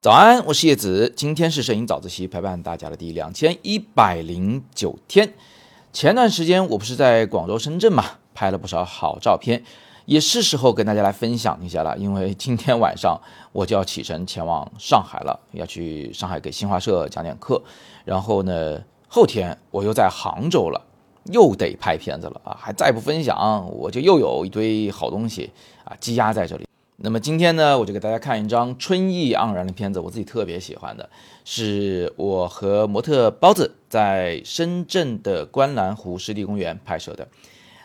早安，我是叶子，今天是摄影早自习陪伴大家的第两千一百零九天。前段时间我不是在广州、深圳嘛，拍了不少好照片，也是时候跟大家来分享一下了。因为今天晚上我就要启程前往上海了，要去上海给新华社讲点课，然后呢，后天我又在杭州了，又得拍片子了啊！还再不分享，我就又有一堆好东西啊积压在这里。那么今天呢，我就给大家看一张春意盎然的片子，我自己特别喜欢的，是我和模特包子在深圳的观澜湖湿地公园拍摄的。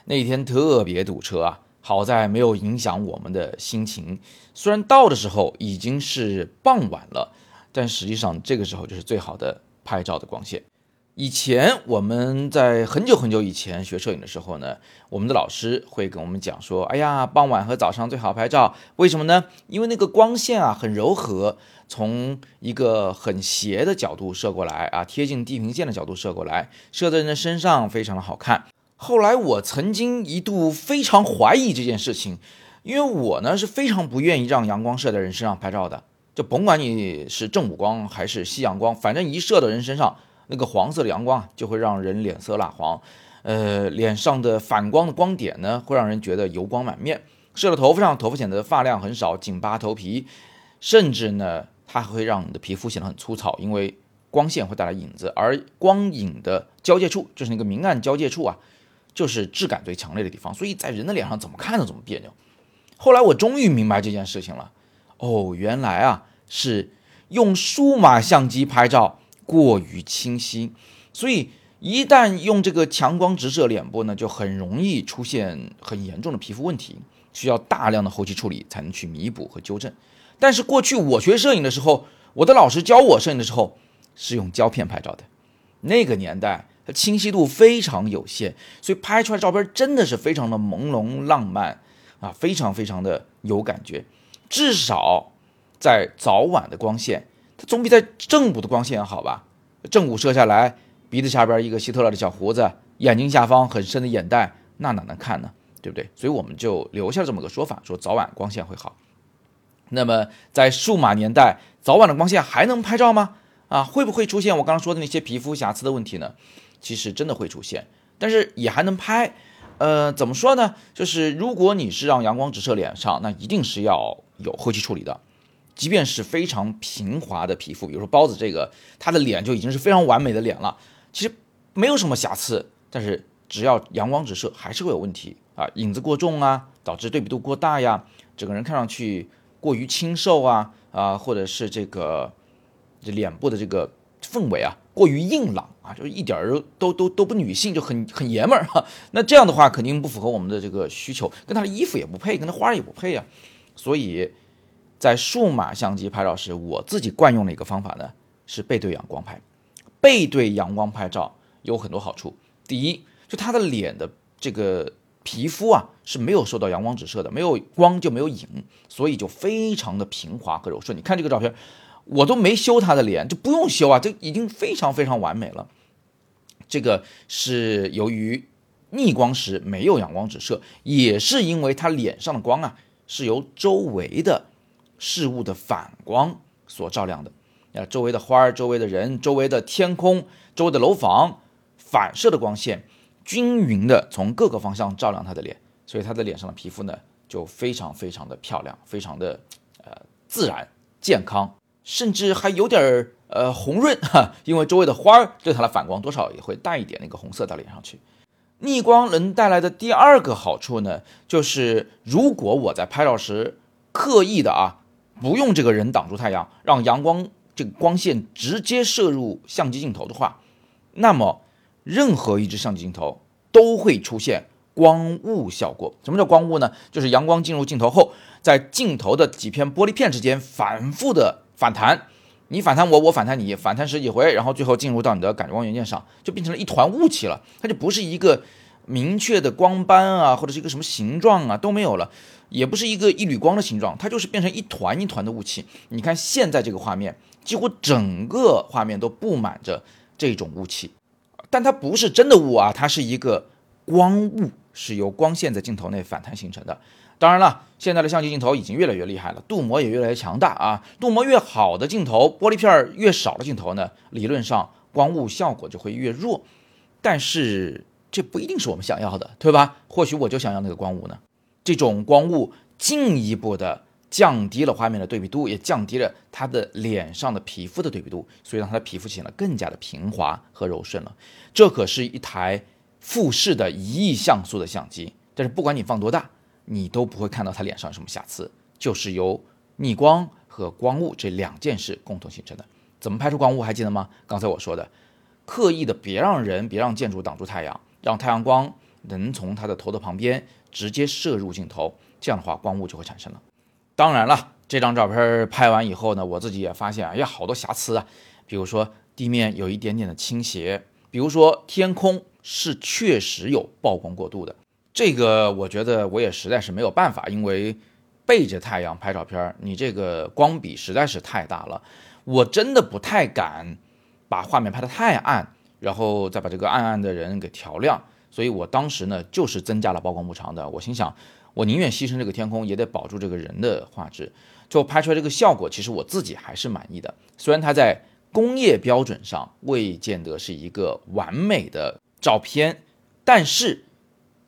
那一天特别堵车啊，好在没有影响我们的心情。虽然到的时候已经是傍晚了，但实际上这个时候就是最好的拍照的光线。以前我们在很久很久以前学摄影的时候呢，我们的老师会跟我们讲说：“哎呀，傍晚和早上最好拍照，为什么呢？因为那个光线啊很柔和，从一个很斜的角度射过来啊，贴近地平线的角度射过来，射在人的身上非常的好看。”后来我曾经一度非常怀疑这件事情，因为我呢是非常不愿意让阳光射在人身上拍照的，就甭管你是正午光还是夕阳光，反正一射到人身上。那个黄色的阳光啊就会让人脸色蜡黄，呃，脸上的反光的光点呢，会让人觉得油光满面。射到头发上，头发显得发量很少，紧扒头皮，甚至呢，它还会让你的皮肤显得很粗糙，因为光线会带来影子，而光影的交界处，就是那个明暗交界处啊，就是质感最强烈的地方，所以在人的脸上怎么看都怎么别扭。后来我终于明白这件事情了，哦，原来啊是用数码相机拍照。过于清晰，所以一旦用这个强光直射脸部呢，就很容易出现很严重的皮肤问题，需要大量的后期处理才能去弥补和纠正。但是过去我学摄影的时候，我的老师教我摄影的时候是用胶片拍照的，那个年代它清晰度非常有限，所以拍出来照片真的是非常的朦胧浪漫啊，非常非常的有感觉。至少在早晚的光线。它总比在正午的光线好吧？正午射下来，鼻子下边一个希特勒的小胡子，眼睛下方很深的眼袋，那哪能看呢？对不对？所以我们就留下这么个说法，说早晚光线会好。那么在数码年代，早晚的光线还能拍照吗？啊，会不会出现我刚刚说的那些皮肤瑕疵的问题呢？其实真的会出现，但是也还能拍。呃，怎么说呢？就是如果你是让阳光直射脸上，那一定是要有后期处理的。即便是非常平滑的皮肤，比如说包子这个，他的脸就已经是非常完美的脸了，其实没有什么瑕疵，但是只要阳光直射，还是会有问题啊，影子过重啊，导致对比度过大呀，整个人看上去过于清瘦啊啊，或者是这个这脸部的这个氛围啊过于硬朗啊，就是一点儿都都都不女性，就很 很爷们儿哈，那这样的话肯定不符合我们的这个需求，跟他的衣服也不配，跟他花儿也不配呀，所以。在数码相机拍照时，我自己惯用的一个方法呢，是背对阳光拍。背对阳光拍照有很多好处。第一，就他的脸的这个皮肤啊是没有受到阳光直射的，没有光就没有影，所以就非常的平滑和柔顺。你看这个照片，我都没修他的脸，就不用修啊，这已经非常非常完美了。这个是由于逆光时没有阳光直射，也是因为他脸上的光啊是由周围的。事物的反光所照亮的，啊，周围的花儿、周围的人、周围的天空、周围的楼房，反射的光线均匀的从各个方向照亮他的脸，所以他的脸上的皮肤呢就非常非常的漂亮，非常的呃自然健康，甚至还有点儿呃红润哈，因为周围的花儿对它的反光多少也会带一点那个红色到脸上去。逆光能带来的第二个好处呢，就是如果我在拍照时刻意的啊。不用这个人挡住太阳，让阳光这个光线直接射入相机镜头的话，那么任何一支相机镜头都会出现光雾效果。什么叫光雾呢？就是阳光进入镜头后，在镜头的几片玻璃片之间反复的反弹，你反弹我，我反弹你，反弹十几回，然后最后进入到你的感光元件上，就变成了一团雾气了。它就不是一个明确的光斑啊，或者是一个什么形状啊，都没有了。也不是一个一缕光的形状，它就是变成一团一团的雾气。你看现在这个画面，几乎整个画面都布满着这种雾气，但它不是真的雾啊，它是一个光雾，是由光线在镜头内反弹形成的。当然了，现在的相机镜头已经越来越厉害了，镀膜也越来越强大啊。镀膜越好的镜头，玻璃片越少的镜头呢，理论上光雾效果就会越弱。但是这不一定是我们想要的，对吧？或许我就想要那个光雾呢。这种光雾进一步的降低了画面的对比度，也降低了他的脸上的皮肤的对比度，所以让他的皮肤显得更加的平滑和柔顺了。这可是一台富士的一亿像素的相机，但是不管你放多大。你都不会看到他脸上有什么瑕疵，就是由逆光和光雾这两件事共同形成的。怎么拍出光雾？还记得吗？刚才我说的，刻意的别让人、别让建筑挡住太阳，让太阳光能从他的头的旁边直接射入镜头，这样的话光雾就会产生了。当然了，这张照片拍完以后呢，我自己也发现，哎呀，好多瑕疵啊。比如说地面有一点点的倾斜，比如说天空是确实有曝光过度的。这个我觉得我也实在是没有办法，因为背着太阳拍照片，你这个光比实在是太大了，我真的不太敢把画面拍得太暗，然后再把这个暗暗的人给调亮。所以我当时呢就是增加了曝光步长的，我心想我宁愿牺牲这个天空，也得保住这个人的画质。最后拍出来这个效果，其实我自己还是满意的。虽然它在工业标准上未见得是一个完美的照片，但是。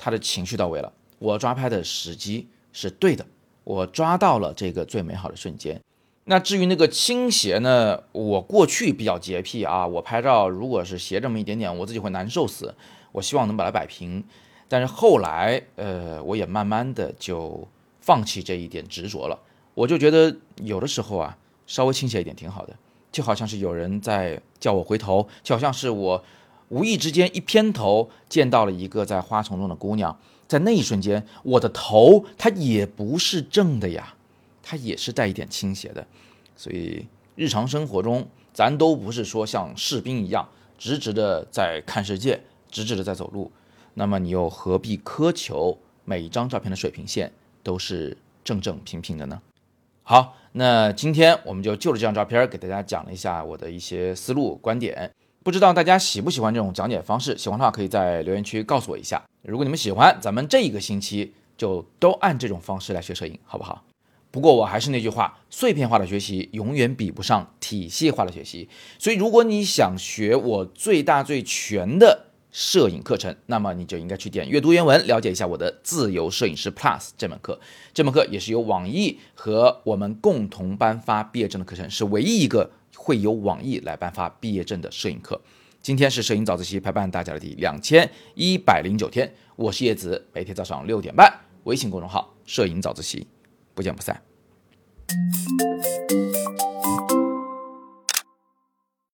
他的情绪到位了，我抓拍的时机是对的，我抓到了这个最美好的瞬间。那至于那个倾斜呢？我过去比较洁癖啊，我拍照如果是斜这么一点点，我自己会难受死。我希望能把它摆平，但是后来，呃，我也慢慢的就放弃这一点执着了。我就觉得有的时候啊，稍微倾斜一点挺好的，就好像是有人在叫我回头，就好像是我。无意之间一偏头，见到了一个在花丛中的姑娘，在那一瞬间，我的头它也不是正的呀，它也是带一点倾斜的。所以日常生活中，咱都不是说像士兵一样直直的在看世界，直直的在走路。那么你又何必苛求每一张照片的水平线都是正正平平的呢？好，那今天我们就就着这张照片给大家讲了一下我的一些思路观点。不知道大家喜不喜欢这种讲解方式？喜欢的话可以在留言区告诉我一下。如果你们喜欢，咱们这一个星期就都按这种方式来学摄影，好不好？不过我还是那句话，碎片化的学习永远比不上体系化的学习。所以如果你想学我最大最全的摄影课程，那么你就应该去点阅读原文，了解一下我的自由摄影师 Plus 这门课。这门课也是由网易和我们共同颁发毕业证的课程，是唯一一个。会由网易来颁发毕业证的摄影课。今天是摄影早自习陪伴大家的第两千一百零九天，我是叶子，每天早上六点半，微信公众号“摄影早自习”，不见不散。